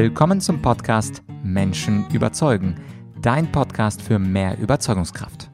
Willkommen zum Podcast Menschen überzeugen, dein Podcast für mehr Überzeugungskraft.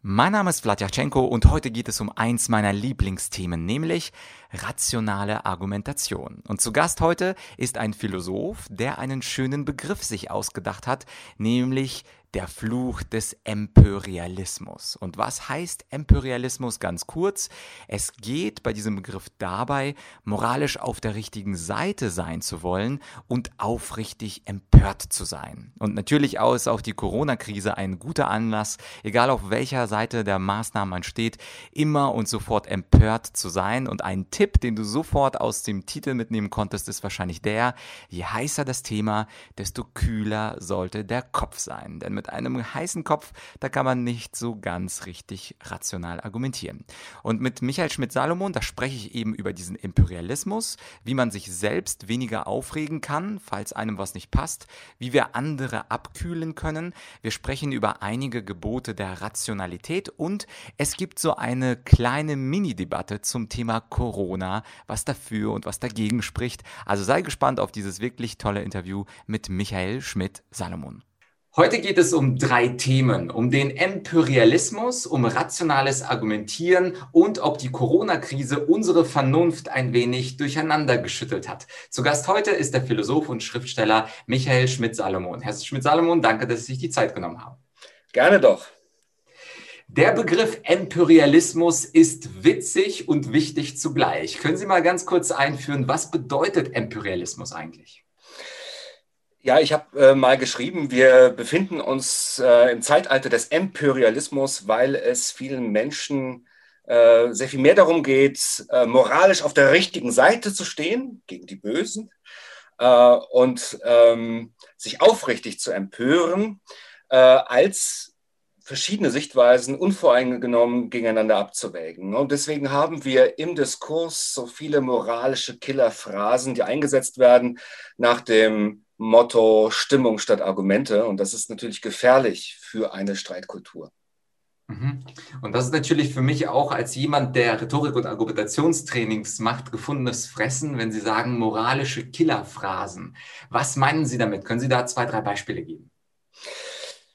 Mein Name ist Vladyachenko und heute geht es um eins meiner Lieblingsthemen, nämlich rationale Argumentation. Und zu Gast heute ist ein Philosoph, der einen schönen Begriff sich ausgedacht hat, nämlich der Fluch des Imperialismus. Und was heißt Imperialismus ganz kurz? Es geht bei diesem Begriff dabei, moralisch auf der richtigen Seite sein zu wollen und aufrichtig empört zu sein. Und natürlich ist auch die Corona-Krise ein guter Anlass, egal auf welcher Seite der Maßnahmen man steht, immer und sofort empört zu sein. Und ein Tipp, den du sofort aus dem Titel mitnehmen konntest, ist wahrscheinlich der, je heißer das Thema, desto kühler sollte der Kopf sein. Denn mit einem heißen Kopf, da kann man nicht so ganz richtig rational argumentieren. Und mit Michael Schmidt-Salomon, da spreche ich eben über diesen Imperialismus, wie man sich selbst weniger aufregen kann, falls einem was nicht passt, wie wir andere abkühlen können. Wir sprechen über einige Gebote der Rationalität und es gibt so eine kleine Mini-Debatte zum Thema Corona, was dafür und was dagegen spricht. Also sei gespannt auf dieses wirklich tolle Interview mit Michael Schmidt-Salomon. Heute geht es um drei Themen, um den Imperialismus, um rationales Argumentieren und ob die Corona-Krise unsere Vernunft ein wenig durcheinander geschüttelt hat. Zu Gast heute ist der Philosoph und Schriftsteller Michael Schmidt-Salomon. Herr Schmidt-Salomon, danke, dass Sie sich die Zeit genommen haben. Gerne doch. Der Begriff Imperialismus ist witzig und wichtig zugleich. Können Sie mal ganz kurz einführen, was bedeutet Imperialismus eigentlich? Ja, ich habe äh, mal geschrieben, wir befinden uns äh, im Zeitalter des Imperialismus, weil es vielen Menschen äh, sehr viel mehr darum geht, äh, moralisch auf der richtigen Seite zu stehen gegen die Bösen äh, und ähm, sich aufrichtig zu empören, äh, als verschiedene Sichtweisen unvoreingenommen gegeneinander abzuwägen. Und deswegen haben wir im Diskurs so viele moralische Killerphrasen, die eingesetzt werden nach dem Motto Stimmung statt Argumente. Und das ist natürlich gefährlich für eine Streitkultur. Mhm. Und das ist natürlich für mich auch als jemand, der Rhetorik- und Argumentationstrainings macht, gefundenes Fressen, wenn Sie sagen moralische Killerphrasen. Was meinen Sie damit? Können Sie da zwei, drei Beispiele geben?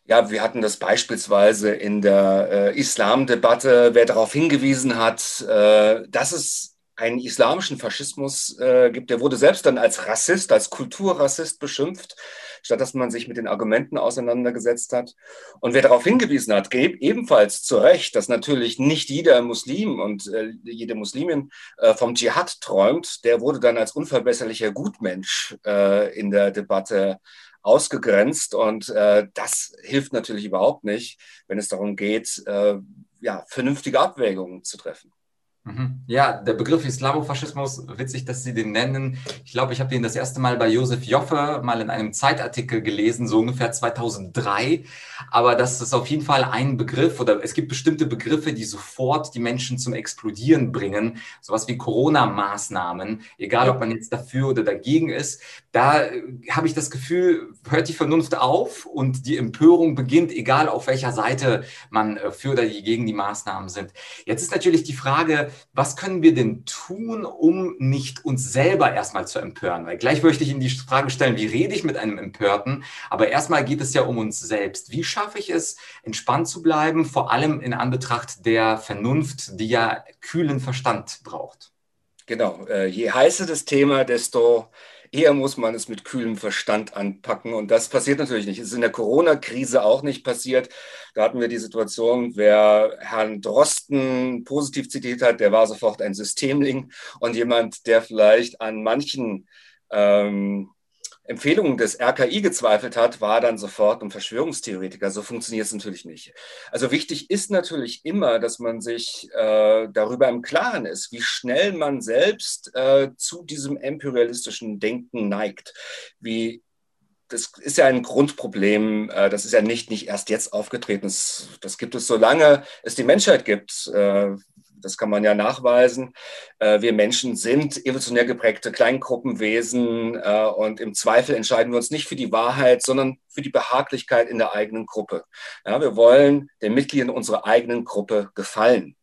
Ja, wir hatten das beispielsweise in der äh, Islamdebatte, wer darauf hingewiesen hat, äh, dass es einen islamischen Faschismus äh, gibt. Der wurde selbst dann als Rassist, als Kulturrassist beschimpft, statt dass man sich mit den Argumenten auseinandergesetzt hat. Und wer darauf hingewiesen hat, ebenfalls zu Recht, dass natürlich nicht jeder Muslim und äh, jede Muslimin äh, vom Dschihad träumt, der wurde dann als unverbesserlicher Gutmensch äh, in der Debatte ausgegrenzt. Und äh, das hilft natürlich überhaupt nicht, wenn es darum geht, äh, ja, vernünftige Abwägungen zu treffen. Mhm. Ja, der Begriff Islamofaschismus, witzig, dass Sie den nennen. Ich glaube, ich habe den das erste Mal bei Josef Joffe mal in einem Zeitartikel gelesen, so ungefähr 2003. Aber das ist auf jeden Fall ein Begriff oder es gibt bestimmte Begriffe, die sofort die Menschen zum Explodieren bringen. Sowas wie Corona-Maßnahmen, egal ob man jetzt dafür oder dagegen ist. Da äh, habe ich das Gefühl, hört die Vernunft auf und die Empörung beginnt, egal auf welcher Seite man äh, für oder gegen die Maßnahmen sind. Jetzt ist natürlich die Frage, was können wir denn tun, um nicht uns selber erstmal zu empören? Weil gleich möchte ich Ihnen die Frage stellen, wie rede ich mit einem Empörten? Aber erstmal geht es ja um uns selbst. Wie schaffe ich es, entspannt zu bleiben, vor allem in Anbetracht der Vernunft, die ja kühlen Verstand braucht? Genau, äh, je heißer das Thema, desto eher muss man es mit kühlem Verstand anpacken. Und das passiert natürlich nicht. Es ist in der Corona-Krise auch nicht passiert. Da hatten wir die Situation, wer Herrn Drosten positiv zitiert hat, der war sofort ein Systemling und jemand, der vielleicht an manchen ähm, Empfehlungen des RKI gezweifelt hat, war dann sofort ein Verschwörungstheoretiker. So funktioniert es natürlich nicht. Also wichtig ist natürlich immer, dass man sich äh, darüber im Klaren ist, wie schnell man selbst äh, zu diesem imperialistischen Denken neigt. Wie das ist ja ein Grundproblem. Äh, das ist ja nicht, nicht erst jetzt aufgetreten. Das, das gibt es, solange es die Menschheit gibt. Das kann man ja nachweisen. Äh, wir Menschen sind evolutionär geprägte Kleingruppenwesen äh, und im Zweifel entscheiden wir uns nicht für die Wahrheit, sondern für die Behaglichkeit in der eigenen Gruppe. Ja, wir wollen den Mitgliedern unserer eigenen Gruppe gefallen.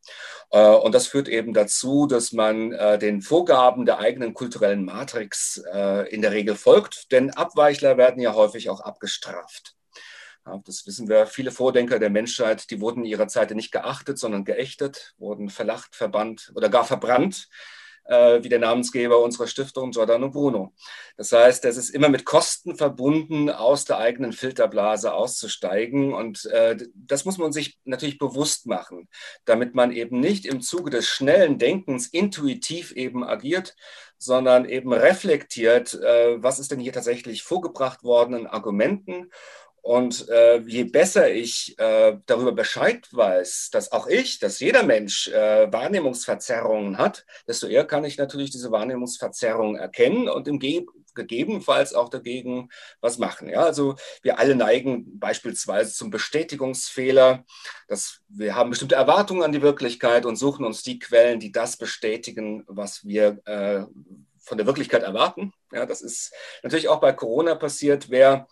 Äh, und das führt eben dazu, dass man den Vorgaben der eigenen kulturellen Matrix in der Regel folgt, denn Abweichler werden ja häufig auch abgestraft. Das wissen wir. Viele Vordenker der Menschheit, die wurden in ihrer Zeit nicht geachtet, sondern geächtet, wurden verlacht, verbannt oder gar verbrannt äh, wie der Namensgeber unserer Stiftung Giordano Bruno. Das heißt, es ist immer mit Kosten verbunden, aus der eigenen Filterblase auszusteigen. Und äh, das muss man sich natürlich bewusst machen, damit man eben nicht im Zuge des schnellen Denkens intuitiv eben agiert, sondern eben reflektiert, äh, was ist denn hier tatsächlich vorgebracht worden an Argumenten und äh, je besser ich äh, darüber Bescheid weiß, dass auch ich, dass jeder Mensch äh, Wahrnehmungsverzerrungen hat, desto eher kann ich natürlich diese Wahrnehmungsverzerrungen erkennen und im Ge gegebenenfalls auch dagegen was machen. Ja, also wir alle neigen beispielsweise zum Bestätigungsfehler, dass wir haben bestimmte Erwartungen an die Wirklichkeit und suchen uns die Quellen, die das bestätigen, was wir äh, von der Wirklichkeit erwarten. Ja, das ist natürlich auch bei Corona passiert. Wer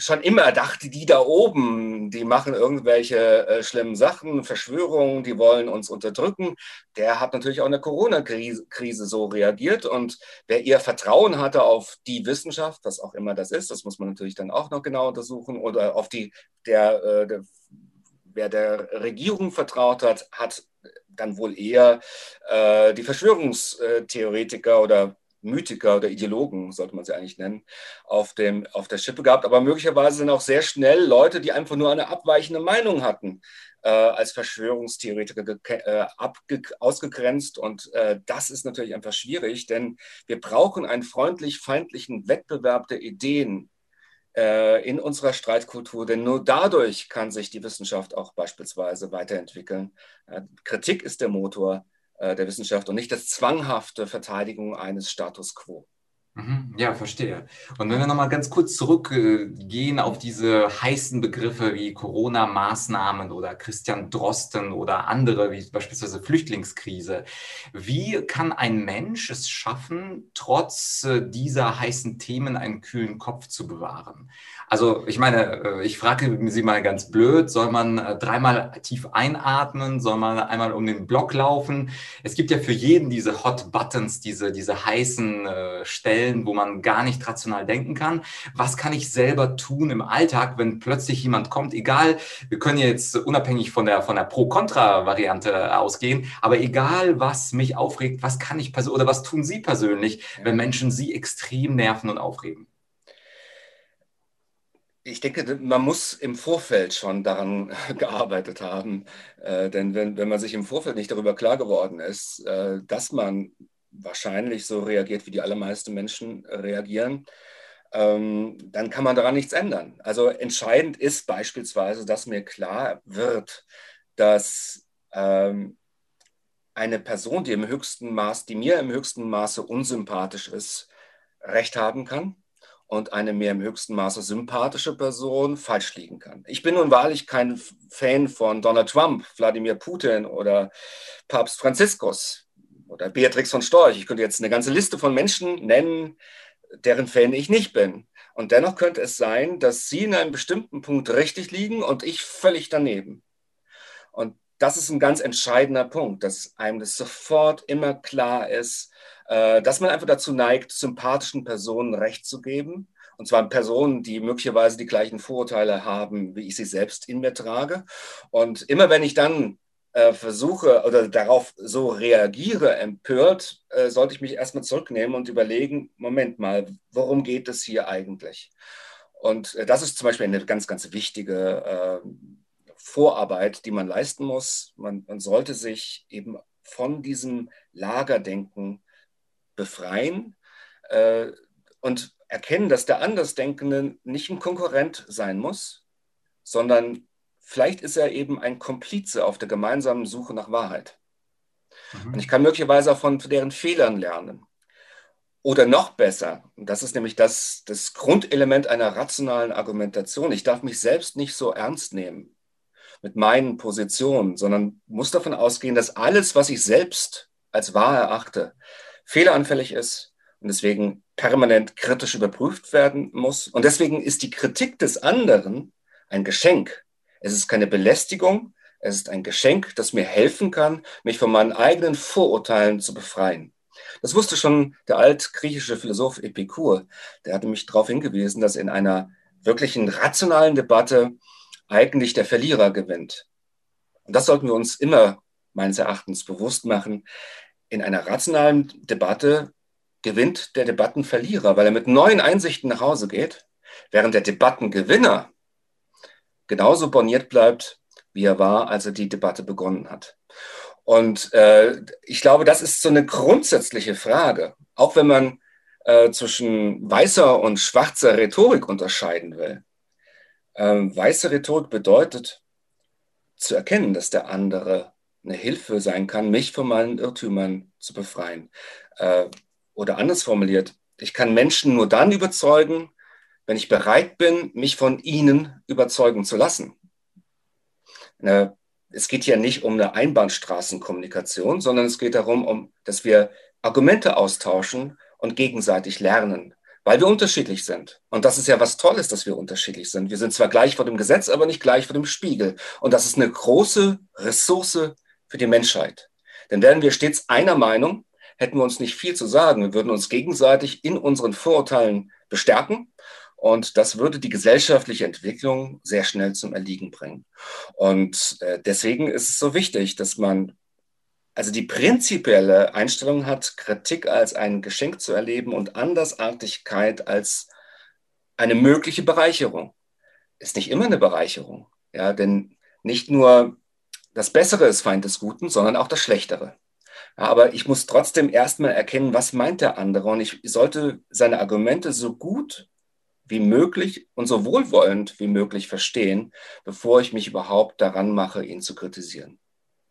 schon immer dachte, die da oben, die machen irgendwelche äh, schlimmen Sachen, Verschwörungen, die wollen uns unterdrücken. Der hat natürlich auch in der Corona-Krise so reagiert. Und wer ihr Vertrauen hatte auf die Wissenschaft, was auch immer das ist, das muss man natürlich dann auch noch genau untersuchen, oder auf die, der, äh, der wer der Regierung vertraut hat, hat dann wohl eher äh, die Verschwörungstheoretiker oder Mythiker oder Ideologen, sollte man sie eigentlich nennen, auf, dem, auf der Schippe gehabt. Aber möglicherweise sind auch sehr schnell Leute, die einfach nur eine abweichende Meinung hatten, äh, als Verschwörungstheoretiker äh, ausgegrenzt. Und äh, das ist natürlich einfach schwierig, denn wir brauchen einen freundlich-feindlichen Wettbewerb der Ideen äh, in unserer Streitkultur, denn nur dadurch kann sich die Wissenschaft auch beispielsweise weiterentwickeln. Kritik ist der Motor äh, der Wissenschaft und nicht das zwanghafte Verteidigung eines Status quo. Mhm. Ja, verstehe. Und wenn wir nochmal ganz kurz zurückgehen auf diese heißen Begriffe wie Corona-Maßnahmen oder Christian Drosten oder andere, wie beispielsweise Flüchtlingskrise. Wie kann ein Mensch es schaffen, trotz äh, dieser heißen Themen einen kühlen Kopf zu bewahren? Also ich meine, äh, ich frage Sie mal ganz blöd, soll man äh, dreimal tief einatmen, soll man einmal um den Block laufen? Es gibt ja für jeden diese Hot Buttons, diese, diese heißen äh, Stellen, wo man gar nicht rational denken kann. Was kann ich selber tun im Alltag, wenn plötzlich jemand kommt, egal, wir können jetzt unabhängig von der, von der Pro-Kontra-Variante ausgehen, aber egal, was mich aufregt, was kann ich persönlich oder was tun Sie persönlich, wenn Menschen Sie extrem nerven und aufregen? ich denke, man muss im Vorfeld schon daran gearbeitet haben. Äh, denn wenn, wenn man sich im Vorfeld nicht darüber klar geworden ist, äh, dass man wahrscheinlich so reagiert, wie die allermeisten Menschen reagieren, ähm, dann kann man daran nichts ändern. Also entscheidend ist beispielsweise, dass mir klar wird, dass ähm, eine Person, die im höchsten Maß, die mir im höchsten Maße unsympathisch ist, Recht haben kann und eine mir im höchsten Maße sympathische Person falsch liegen kann. Ich bin nun wahrlich kein Fan von Donald Trump, Wladimir Putin oder Papst Franziskus oder Beatrix von Storch. Ich könnte jetzt eine ganze Liste von Menschen nennen, deren Fan ich nicht bin. Und dennoch könnte es sein, dass sie in einem bestimmten Punkt richtig liegen und ich völlig daneben. Und das ist ein ganz entscheidender Punkt, dass einem das sofort immer klar ist, äh, dass man einfach dazu neigt, sympathischen Personen Recht zu geben. Und zwar Personen, die möglicherweise die gleichen Vorurteile haben, wie ich sie selbst in mir trage. Und immer wenn ich dann äh, versuche oder darauf so reagiere, empört, äh, sollte ich mich erstmal zurücknehmen und überlegen, Moment mal, worum geht es hier eigentlich? Und äh, das ist zum Beispiel eine ganz, ganz wichtige äh, Vorarbeit, die man leisten muss. Man, man sollte sich eben von diesem Lagerdenken befreien äh, und erkennen, dass der Andersdenkende nicht ein Konkurrent sein muss, sondern vielleicht ist er eben ein Komplize auf der gemeinsamen Suche nach Wahrheit. Mhm. Und ich kann möglicherweise auch von deren Fehlern lernen. Oder noch besser, und das ist nämlich das, das Grundelement einer rationalen Argumentation, ich darf mich selbst nicht so ernst nehmen mit meinen Positionen, sondern muss davon ausgehen, dass alles, was ich selbst als wahr erachte, fehleranfällig ist und deswegen permanent kritisch überprüft werden muss. Und deswegen ist die Kritik des anderen ein Geschenk. Es ist keine Belästigung, Es ist ein Geschenk, das mir helfen kann, mich von meinen eigenen Vorurteilen zu befreien. Das wusste schon der altgriechische Philosoph Epikur. Der hatte mich darauf hingewiesen, dass in einer wirklichen rationalen Debatte eigentlich der Verlierer gewinnt. Und das sollten wir uns immer meines Erachtens bewusst machen. In einer rationalen Debatte gewinnt der Debattenverlierer, weil er mit neuen Einsichten nach Hause geht, während der Debattengewinner genauso borniert bleibt, wie er war, als er die Debatte begonnen hat. Und äh, ich glaube, das ist so eine grundsätzliche Frage, auch wenn man äh, zwischen weißer und schwarzer Rhetorik unterscheiden will. Ähm, weiße Rhetorik bedeutet zu erkennen, dass der andere eine Hilfe sein kann, mich von meinen Irrtümern zu befreien. Äh, oder anders formuliert, ich kann Menschen nur dann überzeugen, wenn ich bereit bin, mich von ihnen überzeugen zu lassen. Es geht ja nicht um eine Einbahnstraßenkommunikation, sondern es geht darum, um, dass wir Argumente austauschen und gegenseitig lernen, weil wir unterschiedlich sind. Und das ist ja was Tolles, dass wir unterschiedlich sind. Wir sind zwar gleich vor dem Gesetz, aber nicht gleich vor dem Spiegel. Und das ist eine große Ressource für die Menschheit. Denn wären wir stets einer Meinung, hätten wir uns nicht viel zu sagen. Wir würden uns gegenseitig in unseren Vorurteilen bestärken und das würde die gesellschaftliche Entwicklung sehr schnell zum Erliegen bringen. Und äh, deswegen ist es so wichtig, dass man also die prinzipielle Einstellung hat, Kritik als ein Geschenk zu erleben und Andersartigkeit als eine mögliche Bereicherung. Ist nicht immer eine Bereicherung, ja, denn nicht nur das Bessere ist Feind des Guten, sondern auch das Schlechtere. Aber ich muss trotzdem erstmal erkennen, was meint der andere und ich sollte seine Argumente so gut wie möglich und so wohlwollend wie möglich verstehen, bevor ich mich überhaupt daran mache, ihn zu kritisieren.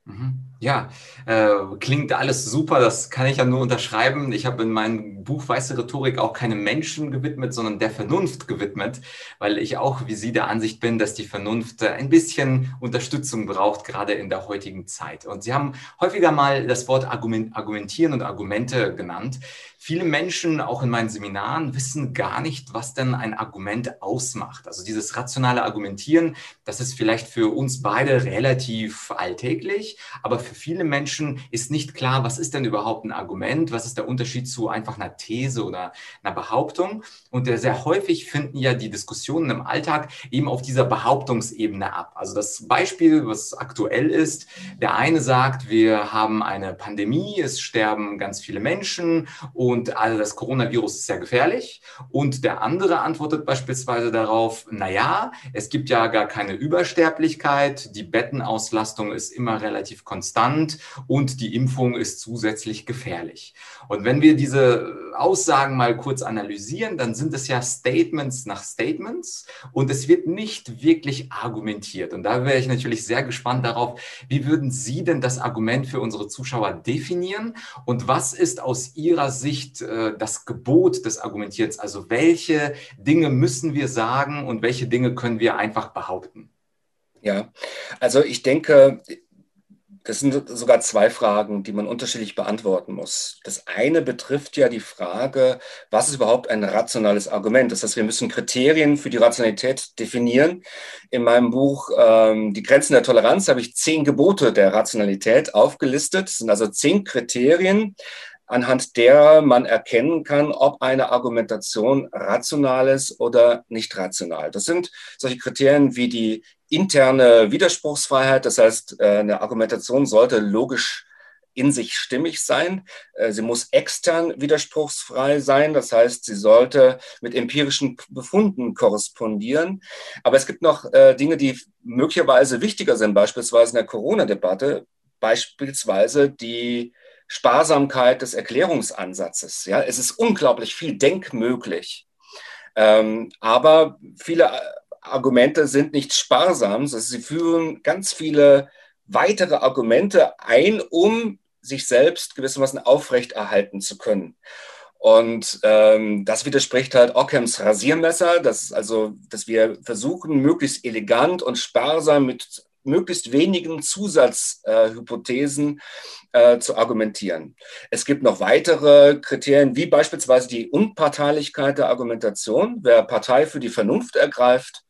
Mhm. Ja, äh, klingt alles super, das kann ich ja nur unterschreiben. Ich habe in meinem Buch Weiße Rhetorik auch keine Menschen gewidmet, sondern der Vernunft gewidmet, weil ich auch wie Sie der Ansicht bin, dass die Vernunft äh, ein bisschen Unterstützung braucht, gerade in der heutigen Zeit. Und Sie haben häufiger mal das Wort Argumentieren und Argumente genannt. Viele Menschen, auch in meinen Seminaren, wissen gar nicht, was denn ein Argument ausmacht. Also dieses rationale Argumentieren, das ist vielleicht für uns beide relativ alltäglich, aber für viele Menschen ist nicht klar, was ist denn überhaupt ein Argument, was ist der Unterschied zu einfach einer These oder einer Behauptung. Und sehr häufig finden ja die Diskussionen im Alltag eben auf dieser Behauptungsebene ab. Also das Beispiel, was aktuell ist, der eine sagt, wir haben eine Pandemie, es sterben ganz viele Menschen und also das Coronavirus ist ja gefährlich. Und der andere antwortet beispielsweise darauf, na ja, es gibt ja gar keine Übersterblichkeit, die Bettenauslastung ist immer relativ konstant und die Impfung ist zusätzlich gefährlich. Und wenn wir diese Aussagen mal kurz analysieren, dann sind es ja Statements nach Statements und es wird nicht wirklich argumentiert. Und da wäre ich natürlich sehr gespannt darauf, wie würden Sie denn das Argument für unsere Zuschauer definieren und was ist aus Ihrer Sicht Sicht äh, das Gebot des Argumentierens? Also welche Dinge müssen wir sagen und welche Dinge können wir einfach behaupten? Ja, also ich denke, das sind sogar zwei Fragen, die man unterschiedlich beantworten muss. Das eine betrifft ja die Frage, was ist überhaupt ein rationales Argument? Das heißt, wir müssen Kriterien für die Rationalität definieren. In meinem Buch ähm, Die Grenzen der Toleranz habe ich zehn Gebote der Rationalität aufgelistet. Das sind also zehn Kriterien, anhand der man erkennen kann, ob eine Argumentation rational ist oder nicht rational. Das sind solche Kriterien wie die interne Widerspruchsfreiheit. Das heißt, äh, eine Argumentation sollte logisch in sich stimmig sein. Äh, sie muss extern widerspruchsfrei sein. Das heißt, sie sollte mit empirischen Befunden korrespondieren. Aber es gibt noch äh, Dinge, die möglicherweise wichtiger sind, beispielsweise in der Corona-Debatte, beispielsweise die Sparsamkeit des Erklärungsansatzes. Ja, es ist unglaublich viel denkmöglich. Ähm, aber viele Argumente sind nicht sparsam, also sie führen ganz viele weitere Argumente ein, um sich selbst gewissermaßen aufrechterhalten zu können. Und ähm, das widerspricht halt Ockhams Rasiermesser, dass, also, dass wir versuchen, möglichst elegant und sparsam mit möglichst wenigen Zusatzhypothesen äh, äh, zu argumentieren. Es gibt noch weitere Kriterien, wie beispielsweise die Unparteilichkeit der Argumentation. Wer Partei für die Vernunft ergreift,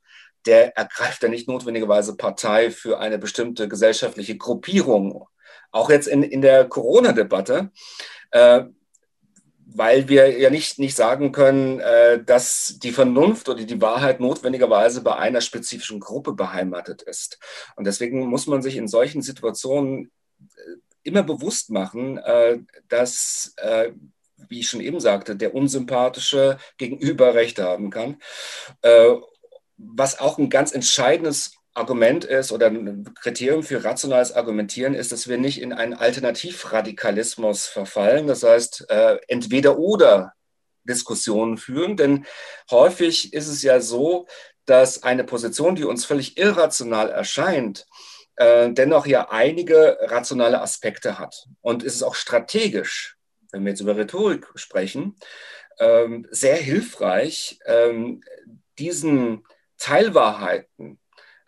der ergreift ja nicht notwendigerweise Partei für eine bestimmte gesellschaftliche Gruppierung. Auch jetzt in, in der Corona-Debatte. Äh, weil wir ja nicht, nicht sagen können, äh, dass die Vernunft oder die Wahrheit notwendigerweise bei einer spezifischen Gruppe beheimatet ist. Und deswegen muss man sich in solchen Situationen äh, immer bewusst machen, äh, dass, äh, wie ich schon eben sagte, der Unsympathische gegenüber Recht haben kann. Was auch ein ganz entscheidendes Argument ist oder ein Kriterium für rationales Argumentieren ist, dass wir nicht in einen Alternativradikalismus verfallen. Das heißt, äh, entweder oder Diskussionen führen, denn häufig ist es ja so, dass eine Position, die uns völlig irrational erscheint, äh, dennoch ja einige rationale Aspekte hat. Und ist es auch strategisch, wenn wir jetzt über Rhetorik sprechen, ähm, sehr hilfreich, ähm, diesen Teilwahrheiten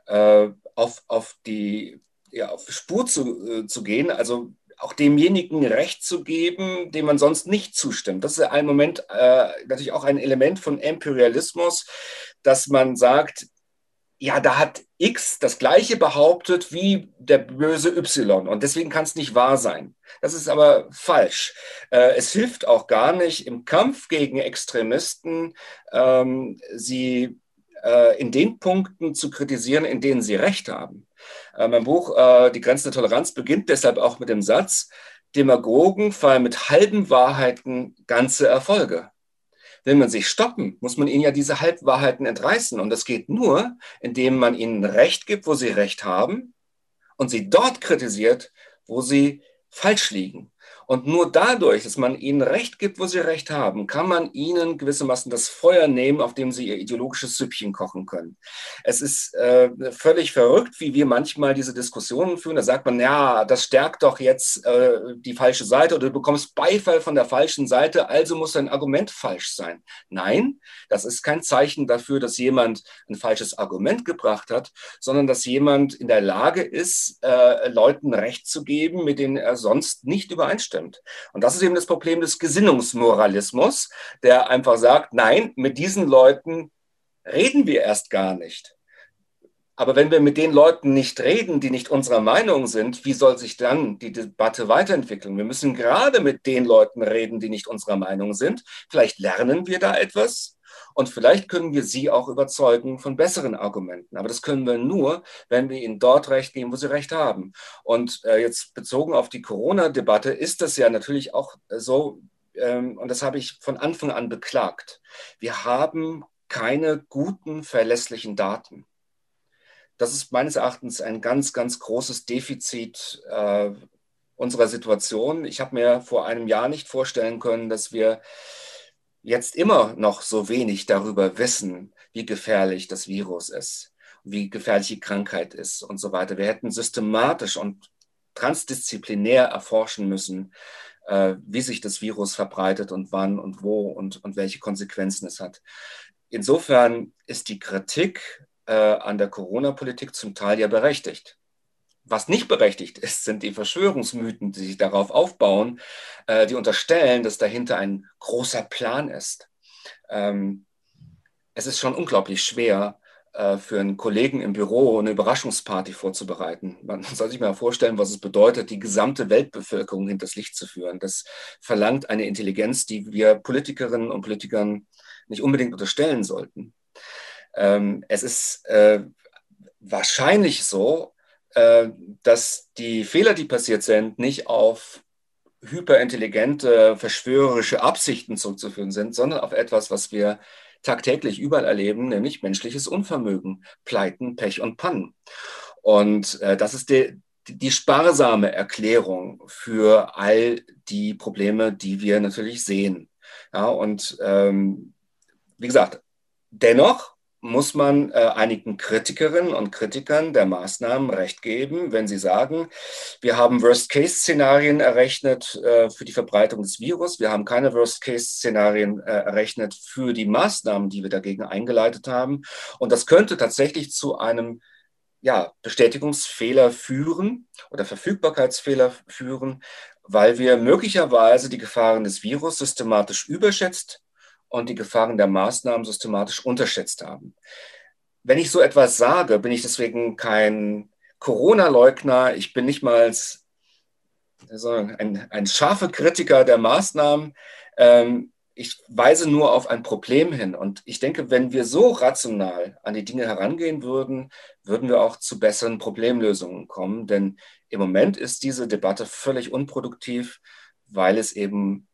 äh, auf, auf die ja, auf Spur zu, äh, zu gehen, also auch demjenigen Recht zu geben, dem man sonst nicht zustimmt. Das ist ein Moment, äh, natürlich auch ein Element von Imperialismus, dass man sagt, ja, da hat X das Gleiche behauptet wie der böse Y und deswegen kann es nicht wahr sein. Das ist aber falsch. Äh, es hilft auch gar nicht im Kampf gegen Extremisten, ähm, sie äh, in den Punkten zu kritisieren, in denen sie recht haben. Äh, mein Buch äh, Die Grenzen der Toleranz beginnt deshalb auch mit dem Satz, Demagogen feiern mit halben Wahrheiten ganze Erfolge. Will man sich stoppen, muss man ihnen ja diese Halbwahrheiten entreißen. Und das geht nur, indem man ihnen Recht gibt, wo sie Recht haben und sie dort kritisiert, wo sie falsch liegen. Und nur dadurch, dass man ihnen Recht gibt, wo sie Recht haben, kann man ihnen gewissermaßen das Feuer nehmen, auf dem sie ihr ideologisches Süppchen kochen können. Es ist äh, völlig verrückt, wie wir manchmal diese Diskussionen führen. Da sagt man, ja, das stärkt doch jetzt äh, die falsche Seite oder du bekommst Beifall von der falschen Seite, also muss dein Argument falsch sein. Nein, das ist kein Zeichen dafür, dass jemand ein falsches Argument gebracht hat, sondern dass jemand in der Lage ist, äh, Leuten Recht zu geben, mit denen er sonst nicht übereinstimmt stimmt. Und das ist eben das Problem des Gesinnungsmoralismus, der einfach sagt, nein, mit diesen Leuten reden wir erst gar nicht. Aber wenn wir mit den Leuten nicht reden, die nicht unserer Meinung sind, wie soll sich dann die Debatte weiterentwickeln? Wir müssen gerade mit den Leuten reden, die nicht unserer Meinung sind. Vielleicht lernen wir da etwas und vielleicht können wir sie auch überzeugen von besseren Argumenten. Aber das können wir nur, wenn wir ihnen dort recht geben, wo sie recht haben. Und äh, jetzt bezogen auf die Corona-Debatte ist das ja natürlich auch so, ähm, und das habe ich von Anfang an beklagt. Wir haben keine guten, verlässlichen Daten. Das ist meines Erachtens ein ganz, ganz großes Defizit äh, unserer Situation. Ich habe mir vor einem Jahr nicht vorstellen können, dass wir jetzt immer noch so wenig darüber wissen, wie gefährlich das Virus ist, wie gefährlich die Krankheit ist und so weiter. Wir hätten systematisch und transdisziplinär erforschen müssen, äh, wie sich das Virus verbreitet und wann und wo und, und welche Konsequenzen es hat. Insofern ist die Kritik äh, an der Corona-Politik zum Teil ja berechtigt. Was nicht berechtigt ist, sind die Verschwörungsmythen, die sich darauf aufbauen, äh, die unterstellen, dass dahinter ein großer Plan ist. Ähm, es ist schon unglaublich schwer, äh, für einen Kollegen im Büro eine Überraschungsparty vorzubereiten. Man soll sich mal vorstellen, was es bedeutet, die gesamte Weltbevölkerung hinters Licht zu führen. Das verlangt eine Intelligenz, die wir Politikerinnen und Politikern nicht unbedingt unterstellen sollten. Ähm, es ist äh, wahrscheinlich so, dass die Fehler, die passiert sind, nicht auf hyperintelligente, verschwörerische Absichten zurückzuführen sind, sondern auf etwas, was wir tagtäglich überall erleben, nämlich menschliches Unvermögen, Pleiten, Pech und Pannen. Und äh, das ist die, die sparsame Erklärung für all die Probleme, die wir natürlich sehen. Ja, und ähm, wie gesagt, dennoch muss man äh, einigen Kritikerinnen und Kritikern der Maßnahmen recht geben, wenn sie sagen, wir haben Worst-Case-Szenarien errechnet äh, für die Verbreitung des Virus, wir haben keine Worst-Case-Szenarien äh, errechnet für die Maßnahmen, die wir dagegen eingeleitet haben. Und das könnte tatsächlich zu einem ja, Bestätigungsfehler führen oder Verfügbarkeitsfehler führen, weil wir möglicherweise die Gefahren des Virus systematisch überschätzt und die Gefahren der Maßnahmen systematisch unterschätzt haben. wenn ich so etwas sage, bin ich deswegen kein Corona-Leugner. Ich bin nicht mal also ein, ein scharfer Kritiker der Maßnahmen. Ähm, ich weise nur auf ein Problem hin. Und ich denke, wenn wir so rational an die Dinge herangehen würden, würden wir auch zu besseren Problemlösungen kommen. Denn im Moment ist diese Debatte völlig unproduktiv, weil es eben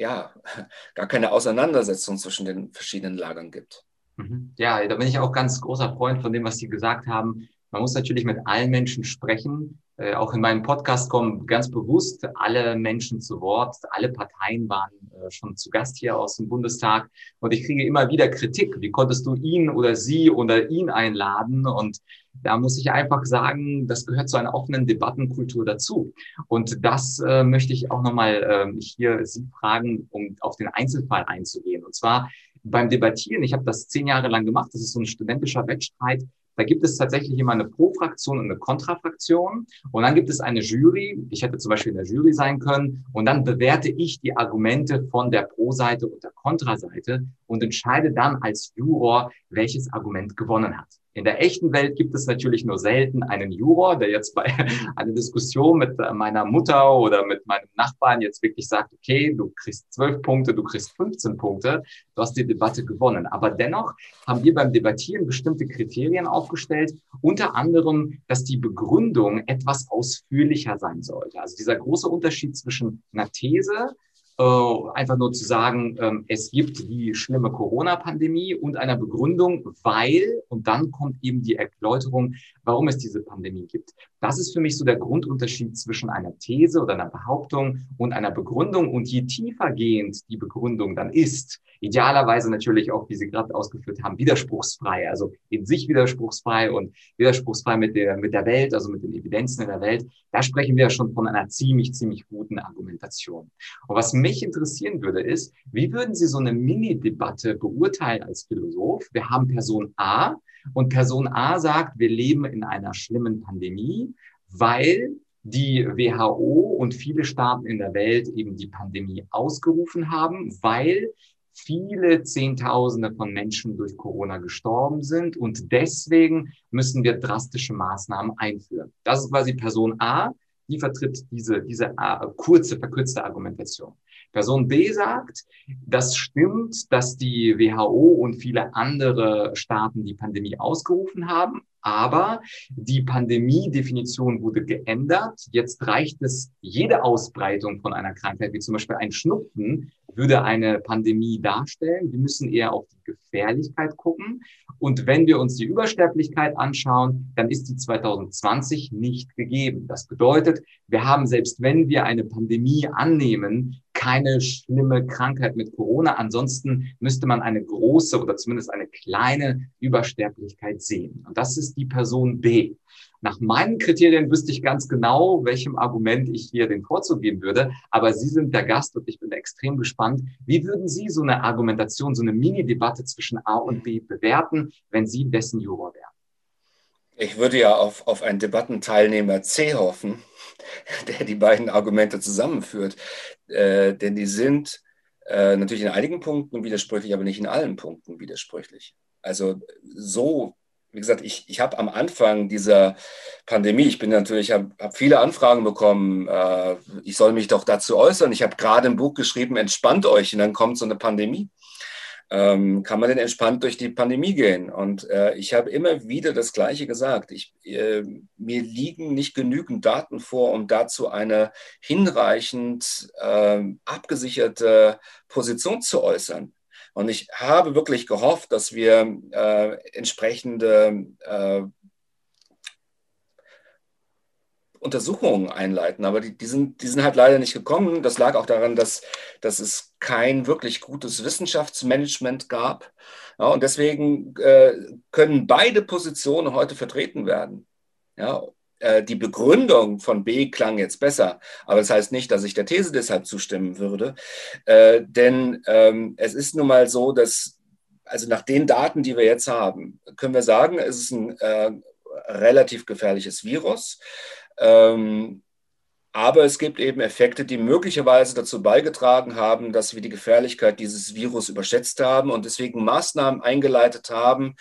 ja gar keine Auseinandersetzung zwischen den verschiedenen Lagern gibt. Mhm. Ja, da bin ich auch ganz großer Freund von dem, was Sie gesagt haben. Man muss natürlich mit allen Menschen sprechen. Äh, auch in meinem Podcast kommen ganz bewusst alle Menschen zu Wort. Alle Parteien waren äh, schon zu Gast hier aus dem Bundestag. Und ich kriege immer wieder Kritik. Wie konntest du ihn oder sie oder ihn einladen? Und da muss ich einfach sagen, das gehört zu einer offenen Debattenkultur dazu. Und das äh, möchte ich auch nochmal äh, hier Sie fragen, um auf den Einzelfall einzugehen. Und zwar beim Debattieren, ich habe das zehn Jahre lang gemacht, das ist so ein studentischer Wettstreit, da gibt es tatsächlich immer eine Pro-Fraktion und eine Kontrafraktion. Und dann gibt es eine Jury. Ich hätte zum Beispiel in der Jury sein können. Und dann bewerte ich die Argumente von der Pro-Seite und der Kontraseite und entscheide dann als Juror, welches Argument gewonnen hat. In der echten Welt gibt es natürlich nur selten einen Juror, der jetzt bei einer Diskussion mit meiner Mutter oder mit meinem Nachbarn jetzt wirklich sagt, okay, du kriegst zwölf Punkte, du kriegst 15 Punkte, du hast die Debatte gewonnen. Aber dennoch haben wir beim Debattieren bestimmte Kriterien aufgestellt, unter anderem, dass die Begründung etwas ausführlicher sein sollte. Also dieser große Unterschied zwischen einer These einfach nur zu sagen, ähm, es gibt die schlimme Corona-Pandemie und einer Begründung, weil, und dann kommt eben die Erläuterung, warum es diese Pandemie gibt. Das ist für mich so der Grundunterschied zwischen einer These oder einer Behauptung und einer Begründung. Und je tiefer gehend die Begründung dann ist, idealerweise natürlich auch, wie Sie gerade ausgeführt haben, widerspruchsfrei, also in sich widerspruchsfrei und widerspruchsfrei mit der, mit der Welt, also mit den Evidenzen in der Welt, da sprechen wir ja schon von einer ziemlich, ziemlich guten Argumentation. Und was mich interessieren würde, ist, wie würden Sie so eine Mini-Debatte beurteilen als Philosoph? Wir haben Person A und Person A sagt, wir leben in einer schlimmen Pandemie, weil die WHO und viele Staaten in der Welt eben die Pandemie ausgerufen haben, weil viele Zehntausende von Menschen durch Corona gestorben sind und deswegen müssen wir drastische Maßnahmen einführen. Das ist quasi Person A, die vertritt diese, diese äh, kurze, verkürzte Argumentation. Person B sagt, das stimmt, dass die WHO und viele andere Staaten die Pandemie ausgerufen haben, aber die Pandemie-Definition wurde geändert. Jetzt reicht es, jede Ausbreitung von einer Krankheit, wie zum Beispiel ein Schnupfen, würde eine Pandemie darstellen. Wir müssen eher auf die Gefährlichkeit gucken. Und wenn wir uns die Übersterblichkeit anschauen, dann ist die 2020 nicht gegeben. Das bedeutet, wir haben selbst wenn wir eine Pandemie annehmen, keine schlimme Krankheit mit Corona. Ansonsten müsste man eine große oder zumindest eine kleine Übersterblichkeit sehen. Und das ist die Person B. Nach meinen Kriterien wüsste ich ganz genau, welchem Argument ich hier den Vorzug geben würde. Aber Sie sind der Gast und ich bin extrem gespannt. Wie würden Sie so eine Argumentation, so eine Mini-Debatte zwischen A und B bewerten, wenn Sie dessen Juror wären? Ich würde ja auf, auf einen Debattenteilnehmer C hoffen, der die beiden Argumente zusammenführt. Äh, denn die sind äh, natürlich in einigen Punkten widersprüchlich, aber nicht in allen Punkten widersprüchlich. Also so, wie gesagt, ich, ich habe am Anfang dieser Pandemie, ich bin natürlich, habe hab viele Anfragen bekommen, äh, ich soll mich doch dazu äußern. Ich habe gerade ein Buch geschrieben, entspannt euch, und dann kommt so eine Pandemie ähm, kann man denn entspannt durch die Pandemie gehen? Und äh, ich habe immer wieder das Gleiche gesagt. Ich, äh, mir liegen nicht genügend Daten vor, um dazu eine hinreichend äh, abgesicherte Position zu äußern. Und ich habe wirklich gehofft, dass wir äh, entsprechende äh, Untersuchungen einleiten, aber die, die, sind, die sind halt leider nicht gekommen. Das lag auch daran, dass, dass es kein wirklich gutes Wissenschaftsmanagement gab. Ja, und deswegen äh, können beide Positionen heute vertreten werden. Ja, äh, die Begründung von B klang jetzt besser, aber das heißt nicht, dass ich der These deshalb zustimmen würde. Äh, denn ähm, es ist nun mal so, dass, also nach den Daten, die wir jetzt haben, können wir sagen, es ist ein äh, relativ gefährliches Virus. Ähm, aber es gibt eben Effekte, die möglicherweise dazu beigetragen haben, dass wir die Gefährlichkeit dieses Virus überschätzt haben und deswegen Maßnahmen eingeleitet haben,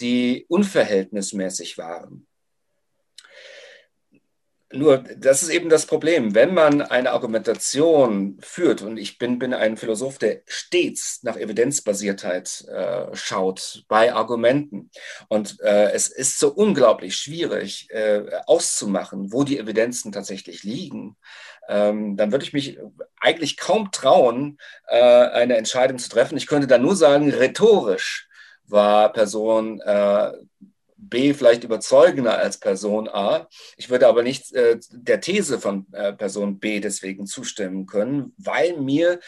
die unverhältnismäßig waren. Nur, das ist eben das Problem. Wenn man eine Argumentation führt, und ich bin, bin ein Philosoph, der stets nach Evidenzbasiertheit äh, schaut bei Argumenten. Und äh, es ist so unglaublich schwierig äh, auszumachen, wo die Evidenzen tatsächlich liegen. Ähm, dann würde ich mich eigentlich kaum trauen, äh, eine Entscheidung zu treffen. Ich könnte dann nur sagen, rhetorisch war Person äh, B vielleicht überzeugender als Person A. Ich würde aber nicht äh, der These von äh, Person B deswegen zustimmen können, weil mir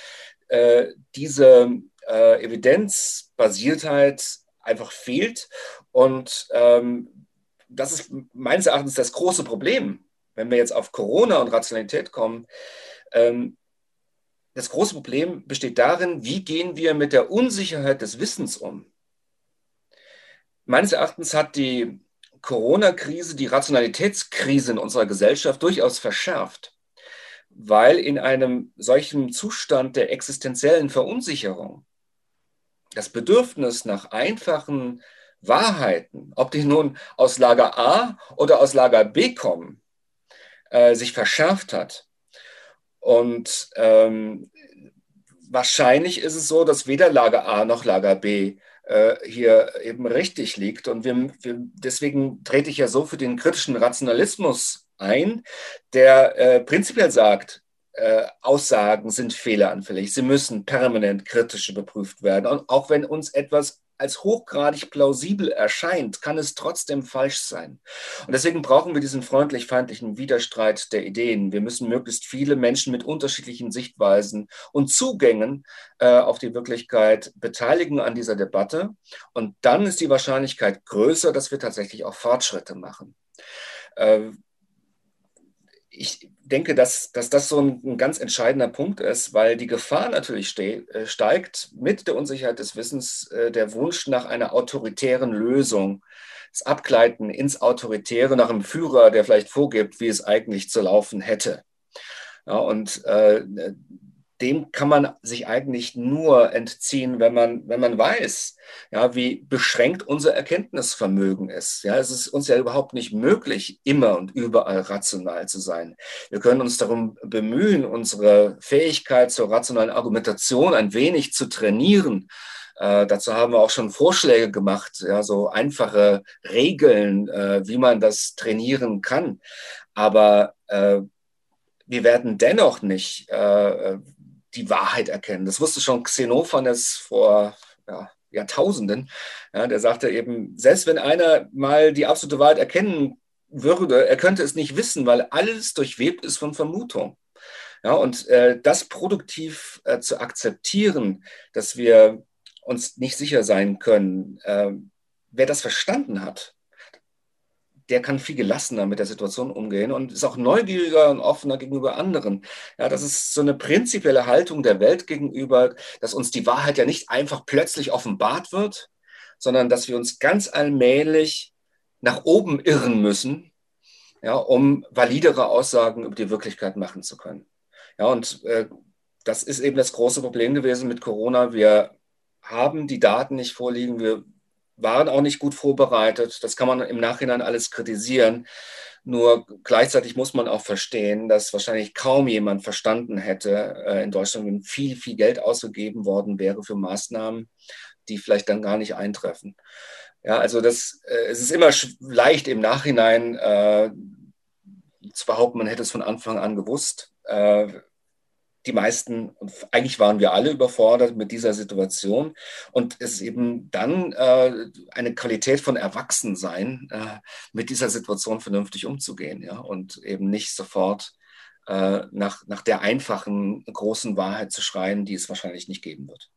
äh, diese äh, Evidenzbasiertheit einfach fehlt. Und ähm, das ist meines Erachtens das große Problem, wenn wir jetzt auf Corona und Rationalität kommen. Ähm, das große Problem besteht darin, wie gehen wir mit der Unsicherheit des Wissens um? Meines Erachtens hat die Corona-Krise die Rationalitätskrise in unserer Gesellschaft durchaus verschärft, weil in einem solchen Zustand der existenziellen Verunsicherung das Bedürfnis nach einfachen Wahrheiten, ob die nun aus Lager A oder aus Lager B kommen, äh, sich verschärft hat. Und ähm, wahrscheinlich ist es so, dass weder Lager A noch Lager B äh, hier eben richtig liegt. Und wir, wir, deswegen trete ich ja so für den kritischen Rationalismus ein, der äh, prinzipiell sagt, äh, Aussagen sind fehleranfällig. Sie müssen permanent kritisch überprüft werden. Und auch wenn uns etwas als hochgradig plausibel erscheint, kann es trotzdem falsch sein. Und deswegen brauchen wir diesen freundlich-feindlichen Widerstreit der Ideen. Wir müssen möglichst viele Menschen mit unterschiedlichen Sichtweisen und Zugängen äh, auf die Wirklichkeit beteiligen an dieser Debatte. Und dann ist die Wahrscheinlichkeit größer, dass wir tatsächlich auch Fortschritte machen. Äh, ich denke, dass, dass das so ein, ein, ganz entscheidender Punkt ist, weil die Gefahr natürlich ste äh, steigt mit der Unsicherheit des Wissens, äh, der Wunsch nach einer autoritären Lösung, das Abgleiten ins Autoritäre nach einem Führer, der vielleicht vorgibt, wie es eigentlich zu laufen hätte. Ja, und äh, dem kann man sich eigentlich nur entziehen, wenn man, wenn man weiß, ja, wie beschränkt unser Erkenntnisvermögen ist. Ja, es ist uns ja überhaupt nicht möglich, immer und überall rational zu sein. Wir können uns darum bemühen, unsere Fähigkeit zur rationalen Argumentation ein wenig zu trainieren. Äh, dazu haben wir auch schon Vorschläge gemacht, ja, so einfache Regeln, äh, wie man das trainieren kann. Aber äh, wir werden dennoch nicht äh, die Wahrheit erkennen. Das wusste schon Xenophanes vor ja, Jahrtausenden. Ja, der sagte eben, selbst wenn einer mal die absolute Wahrheit erkennen würde, er könnte es nicht wissen, weil alles durchwebt ist von Vermutung. Ja, und äh, das produktiv äh, zu akzeptieren, dass wir uns nicht sicher sein können, äh, wer das verstanden hat, der kann viel gelassener mit der Situation umgehen und ist auch neugieriger und offener gegenüber anderen. Ja, das ist so eine prinzipielle Haltung der Welt gegenüber, dass uns die Wahrheit ja nicht einfach plötzlich offenbart wird, sondern dass wir uns ganz allmählich nach oben irren müssen, ja, um validere Aussagen über die Wirklichkeit machen zu können. Ja, und äh, das ist eben das große Problem gewesen mit Corona. Wir haben die Daten nicht vorliegen. Wir waren auch nicht gut vorbereitet. Das kann man im Nachhinein alles kritisieren. Nur gleichzeitig muss man auch verstehen, dass wahrscheinlich kaum jemand verstanden hätte äh, in Deutschland, wenn viel, viel Geld ausgegeben worden wäre für Maßnahmen, die vielleicht dann gar nicht eintreffen. Ja, also das, äh, es ist immer leicht im Nachhinein äh, zu behaupten, man hätte es von Anfang an gewusst. Die meisten, eigentlich waren wir alle überfordert mit dieser Situation. Und es ist eben dann äh, eine Qualität von Erwachsensein, äh, mit dieser Situation vernünftig umzugehen, ja, und eben nicht sofort äh, nach, nach der einfachen, großen Wahrheit zu schreien, die es wahrscheinlich nicht geben wird.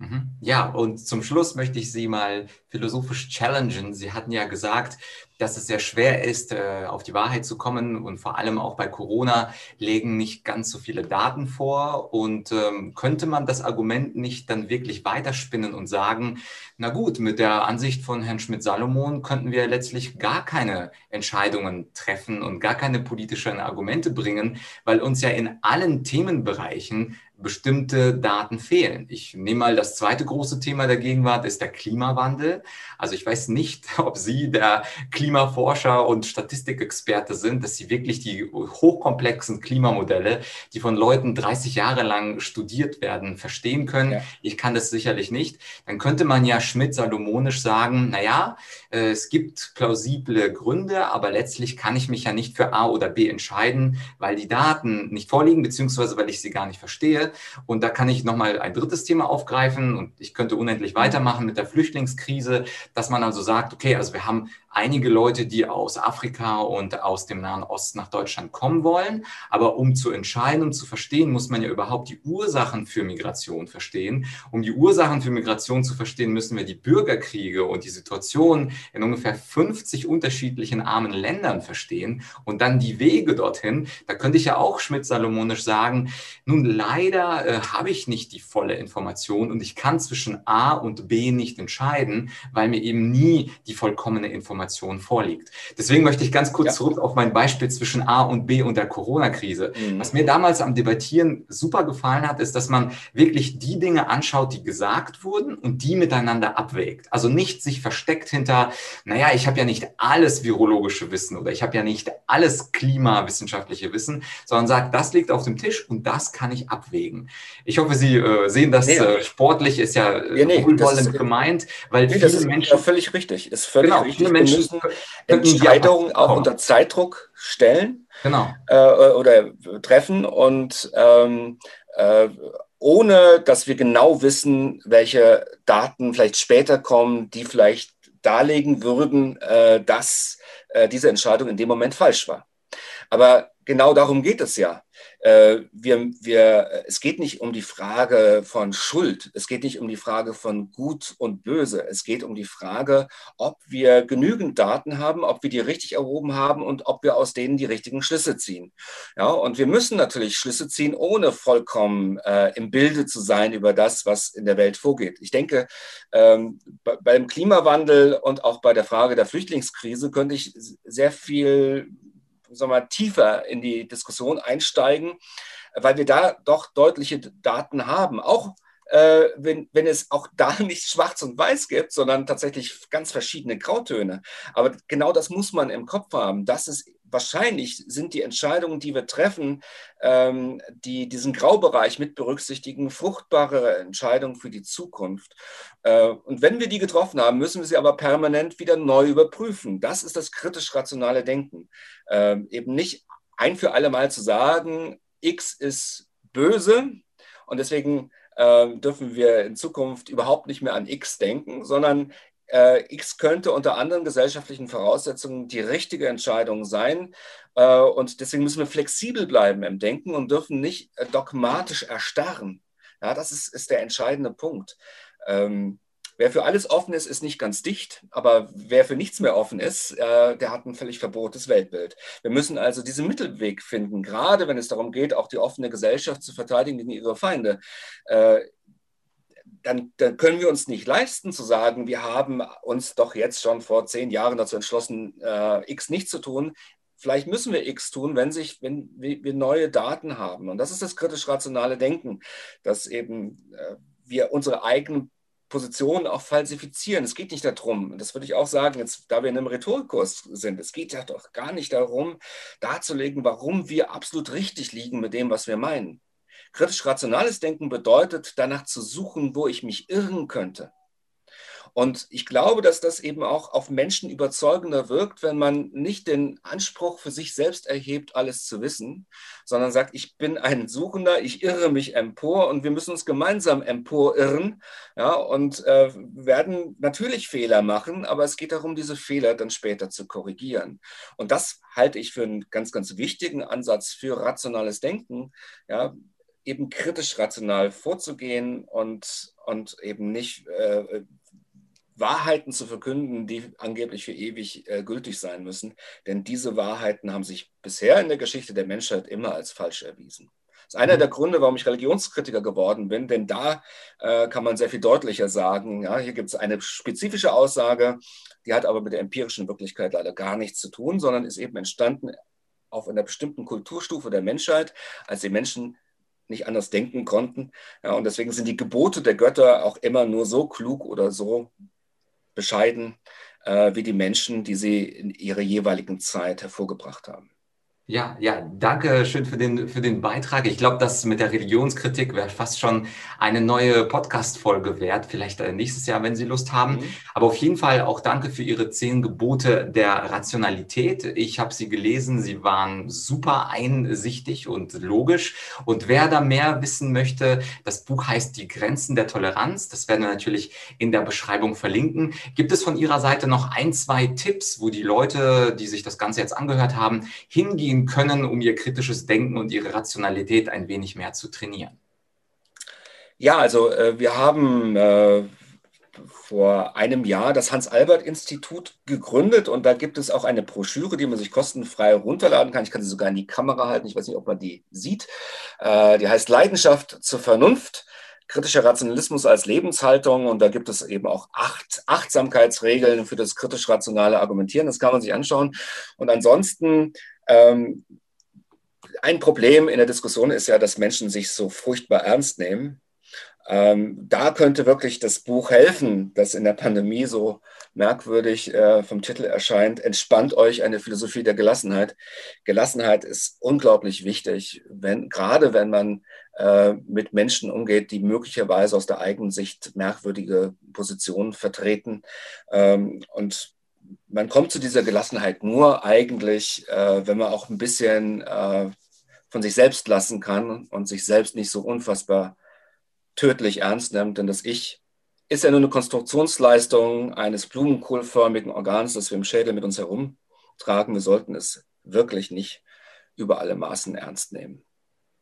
Mhm. Ja, und zum Schluss möchte ich Sie mal philosophisch challengen. Sie hatten ja gesagt, dass es sehr schwer ist, äh, auf die Wahrheit zu kommen und vor allem auch bei Corona legen nicht ganz so viele Daten vor. Und ähm, könnte man das Argument nicht dann wirklich weiterspinnen und sagen, na gut, mit der Ansicht von Herrn Schmidt-Salomon könnten wir letztlich gar keine Entscheidungen treffen und gar keine politischen Argumente bringen, weil uns ja in allen Themenbereichen bestimmte Daten fehlen. Ich nehme mal das zweite große Thema der Gegenwart, ist der Klimawandel. Also ich weiß nicht, ob Sie der Klimaforscher und Statistikexperte sind, dass Sie wirklich die hochkomplexen Klimamodelle, die von Leuten 30 Jahre lang studiert werden, verstehen können. Ja. Ich kann das sicherlich nicht. Dann könnte man ja Schmidt-Salomonisch sagen, naja, äh, es gibt plausible Gründe, aber letztlich kann ich mich ja nicht für A oder B entscheiden, weil die Daten nicht vorliegen, beziehungsweise weil ich sie gar nicht verstehe. Und da kann ich nochmal ein drittes Thema aufgreifen und ich könnte unendlich weitermachen mit der Flüchtlingskrise, dass man also sagt, okay, also wir haben einige Leute, die aus Afrika und aus dem Nahen Osten nach Deutschland kommen wollen. Aber um zu entscheiden und zu verstehen, muss man ja überhaupt die Ursachen für Migration verstehen. Um die Ursachen für Migration zu verstehen, müssen wir die Bürgerkriege und die Situation in ungefähr 50 unterschiedlichen armen Ländern verstehen und dann die Wege dorthin. Da könnte ich ja auch Schmidt-Salomonisch sagen, nun leider äh, habe ich nicht die volle Information und ich kann zwischen A und B nicht entscheiden, weil mir eben nie die vollkommene Information Information vorliegt. Deswegen möchte ich ganz kurz ja. zurück auf mein Beispiel zwischen A und B und der Corona-Krise. Mhm. Was mir damals am Debattieren super gefallen hat, ist, dass man wirklich die Dinge anschaut, die gesagt wurden und die miteinander abwägt. Also nicht sich versteckt hinter, naja, ich habe ja nicht alles virologische Wissen oder ich habe ja nicht alles klimawissenschaftliche Wissen, sondern sagt, das liegt auf dem Tisch und das kann ich abwägen. Ich hoffe, Sie äh, sehen das nee, äh, sportlich, ist ja äh, nee, wohlwollend gemeint, weil nee, viele Menschen. Ja völlig richtig, ist völlig genau, richtig. Viele Menschen müssen Entscheidungen auch unter Zeitdruck stellen genau. äh, oder treffen und ähm, äh, ohne dass wir genau wissen, welche Daten vielleicht später kommen, die vielleicht darlegen würden, äh, dass äh, diese Entscheidung in dem Moment falsch war. Aber genau darum geht es ja. Äh, wir, wir, es geht nicht um die Frage von Schuld, es geht nicht um die Frage von Gut und Böse, es geht um die Frage, ob wir genügend Daten haben, ob wir die richtig erhoben haben und ob wir aus denen die richtigen Schlüsse ziehen. Ja, und wir müssen natürlich Schlüsse ziehen, ohne vollkommen äh, im Bilde zu sein über das, was in der Welt vorgeht. Ich denke, ähm, bei, beim Klimawandel und auch bei der Frage der Flüchtlingskrise könnte ich sehr viel sagen wir, tiefer in die Diskussion einsteigen, weil wir da doch deutliche Daten haben. Auch äh, wenn, wenn es auch da nicht schwarz und weiß gibt, sondern tatsächlich ganz verschiedene Grautöne. Aber genau das muss man im Kopf haben. Das ist wahrscheinlich sind die Entscheidungen, die wir treffen, ähm, die diesen Graubereich mit berücksichtigen, fruchtbare Entscheidungen für die Zukunft. Äh, und wenn wir die getroffen haben, müssen wir sie aber permanent wieder neu überprüfen. Das ist das kritisch-rationale Denken. Ähm, eben nicht ein für alle Mal zu sagen, X ist böse und deswegen äh, dürfen wir in Zukunft überhaupt nicht mehr an X denken, sondern äh, X könnte unter anderen gesellschaftlichen Voraussetzungen die richtige Entscheidung sein. Äh, und deswegen müssen wir flexibel bleiben im Denken und dürfen nicht äh, dogmatisch erstarren. Ja, das ist, ist der entscheidende Punkt. Ähm, wer für alles offen ist, ist nicht ganz dicht, aber wer für nichts mehr offen ist, äh, der hat ein völlig verbohrtes Weltbild. Wir müssen also diesen Mittelweg finden, gerade wenn es darum geht, auch die offene Gesellschaft zu verteidigen gegen ihre Feinde. Äh, dann, dann, können wir uns nicht leisten zu sagen, wir haben uns doch jetzt schon vor zehn Jahren dazu entschlossen, äh, X nicht zu tun. Vielleicht müssen wir X tun, wenn, sich, wenn wir neue Daten haben. Und das ist das kritisch-rationale Denken, dass eben äh, wir unsere eigenen Positionen auch falsifizieren. Es geht nicht darum, das würde ich auch sagen, jetzt, da wir in einem Rhetorikkurs sind, es geht ja doch gar nicht darum, darzulegen, warum wir absolut richtig liegen mit dem, was wir meinen. Kritisch-rationales Denken bedeutet, danach zu suchen, wo ich mich irren könnte. Und ich glaube, dass das eben auch auf Menschen überzeugender wirkt, wenn man nicht den Anspruch für sich selbst erhebt, alles zu wissen, sondern sagt, ich bin ein Suchender, ich irre mich empor und wir müssen uns gemeinsam emporirren ja, und äh, werden natürlich Fehler machen, aber es geht darum, diese Fehler dann später zu korrigieren. Und das halte ich für einen ganz, ganz wichtigen Ansatz für rationales Denken. Ja, eben kritisch rational vorzugehen und, und eben nicht äh, Wahrheiten zu verkünden, die angeblich für ewig äh, gültig sein müssen. Denn diese Wahrheiten haben sich bisher in der Geschichte der Menschheit immer als falsch erwiesen. Das ist einer mhm. der Gründe, warum ich Religionskritiker geworden bin, denn da äh, kann man sehr viel deutlicher sagen, ja, hier gibt es eine spezifische Aussage, die hat aber mit der empirischen Wirklichkeit leider gar nichts zu tun, sondern ist eben entstanden auf einer bestimmten Kulturstufe der Menschheit, als die Menschen nicht anders denken konnten. Ja, und deswegen sind die Gebote der Götter auch immer nur so klug oder so bescheiden äh, wie die Menschen, die sie in ihrer jeweiligen Zeit hervorgebracht haben. Ja, ja, danke schön für den, für den Beitrag. Ich glaube, das mit der Religionskritik wäre fast schon eine neue Podcast-Folge wert. Vielleicht äh, nächstes Jahr, wenn Sie Lust haben. Mhm. Aber auf jeden Fall auch danke für Ihre zehn Gebote der Rationalität. Ich habe sie gelesen. Sie waren super einsichtig und logisch. Und wer da mehr wissen möchte, das Buch heißt Die Grenzen der Toleranz. Das werden wir natürlich in der Beschreibung verlinken. Gibt es von Ihrer Seite noch ein, zwei Tipps, wo die Leute, die sich das Ganze jetzt angehört haben, hingehen gehen können, um ihr kritisches Denken und ihre Rationalität ein wenig mehr zu trainieren? Ja, also äh, wir haben äh, vor einem Jahr das Hans-Albert-Institut gegründet und da gibt es auch eine Broschüre, die man sich kostenfrei runterladen kann. Ich kann sie sogar in die Kamera halten, ich weiß nicht, ob man die sieht. Äh, die heißt Leidenschaft zur Vernunft kritischer Rationalismus als Lebenshaltung und da gibt es eben auch acht Achtsamkeitsregeln für das kritisch-rationale Argumentieren. Das kann man sich anschauen. Und ansonsten ähm, ein Problem in der Diskussion ist ja, dass Menschen sich so furchtbar ernst nehmen. Ähm, da könnte wirklich das Buch helfen, das in der Pandemie so merkwürdig äh, vom Titel erscheint. Entspannt euch eine Philosophie der Gelassenheit. Gelassenheit ist unglaublich wichtig, wenn, gerade wenn man äh, mit Menschen umgeht, die möglicherweise aus der eigenen Sicht merkwürdige Positionen vertreten. Ähm, und man kommt zu dieser Gelassenheit nur eigentlich, äh, wenn man auch ein bisschen äh, von sich selbst lassen kann und sich selbst nicht so unfassbar tödlich ernst nimmt. Denn das Ich ist ja nur eine Konstruktionsleistung eines blumenkohlförmigen Organs, das wir im Schädel mit uns herumtragen. Wir sollten es wirklich nicht über alle Maßen ernst nehmen.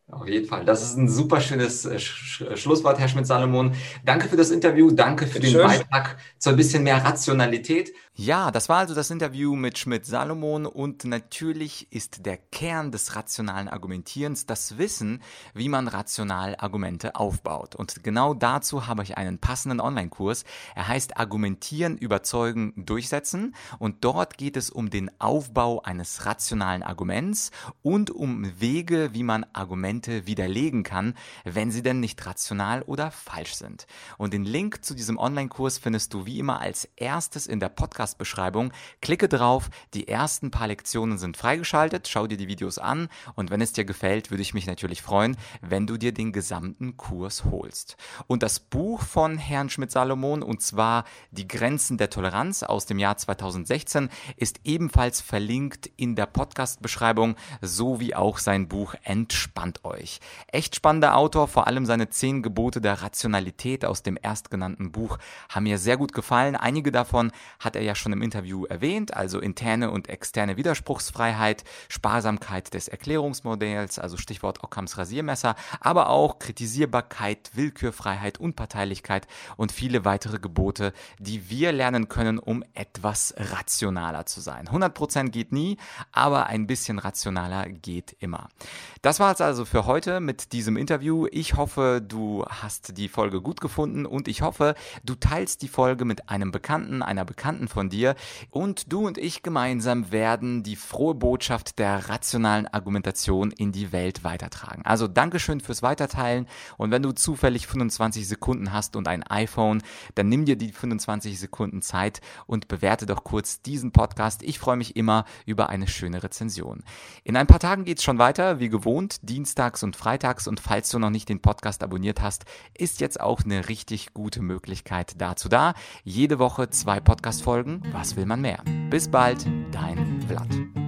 Auf jeden Fall. Das ist ein super schönes äh, Sch Schlusswort, Herr Schmidt-Salomon. Danke für das Interview. Danke für den Schön. Beitrag zu ein bisschen mehr Rationalität. Ja, das war also das Interview mit Schmidt-Salomon und natürlich ist der Kern des rationalen Argumentierens das Wissen, wie man rational Argumente aufbaut. Und genau dazu habe ich einen passenden Online-Kurs. Er heißt Argumentieren, Überzeugen, Durchsetzen und dort geht es um den Aufbau eines rationalen Arguments und um Wege, wie man Argumente widerlegen kann, wenn sie denn nicht rational oder falsch sind. Und den Link zu diesem Online-Kurs findest du wie immer als erstes in der Podcast Podcast-Beschreibung. Klicke drauf, die ersten paar Lektionen sind freigeschaltet, schau dir die Videos an und wenn es dir gefällt, würde ich mich natürlich freuen, wenn du dir den gesamten Kurs holst. Und das Buch von Herrn Schmidt-Salomon, und zwar Die Grenzen der Toleranz aus dem Jahr 2016, ist ebenfalls verlinkt in der Podcast-Beschreibung, so wie auch sein Buch Entspannt euch. Echt spannender Autor, vor allem seine zehn Gebote der Rationalität aus dem erstgenannten Buch haben mir sehr gut gefallen. Einige davon hat er ja schon im Interview erwähnt, also interne und externe Widerspruchsfreiheit, Sparsamkeit des Erklärungsmodells, also Stichwort Ockhams Rasiermesser, aber auch Kritisierbarkeit, Willkürfreiheit, Unparteilichkeit und viele weitere Gebote, die wir lernen können, um etwas rationaler zu sein. 100% geht nie, aber ein bisschen rationaler geht immer. Das war es also für heute mit diesem Interview. Ich hoffe, du hast die Folge gut gefunden und ich hoffe, du teilst die Folge mit einem Bekannten, einer Bekannten von dir und du und ich gemeinsam werden die frohe Botschaft der rationalen Argumentation in die Welt weitertragen. Also Dankeschön fürs Weiterteilen und wenn du zufällig 25 Sekunden hast und ein iPhone, dann nimm dir die 25 Sekunden Zeit und bewerte doch kurz diesen Podcast. Ich freue mich immer über eine schöne Rezension. In ein paar Tagen geht es schon weiter, wie gewohnt gewohnt, dienstags und freitags. Und falls du noch nicht den Podcast abonniert hast, ist jetzt auch eine richtig gute Möglichkeit dazu da. Jede Woche zwei Podcast-Folgen. Was will man mehr? Bis bald, dein Vlad.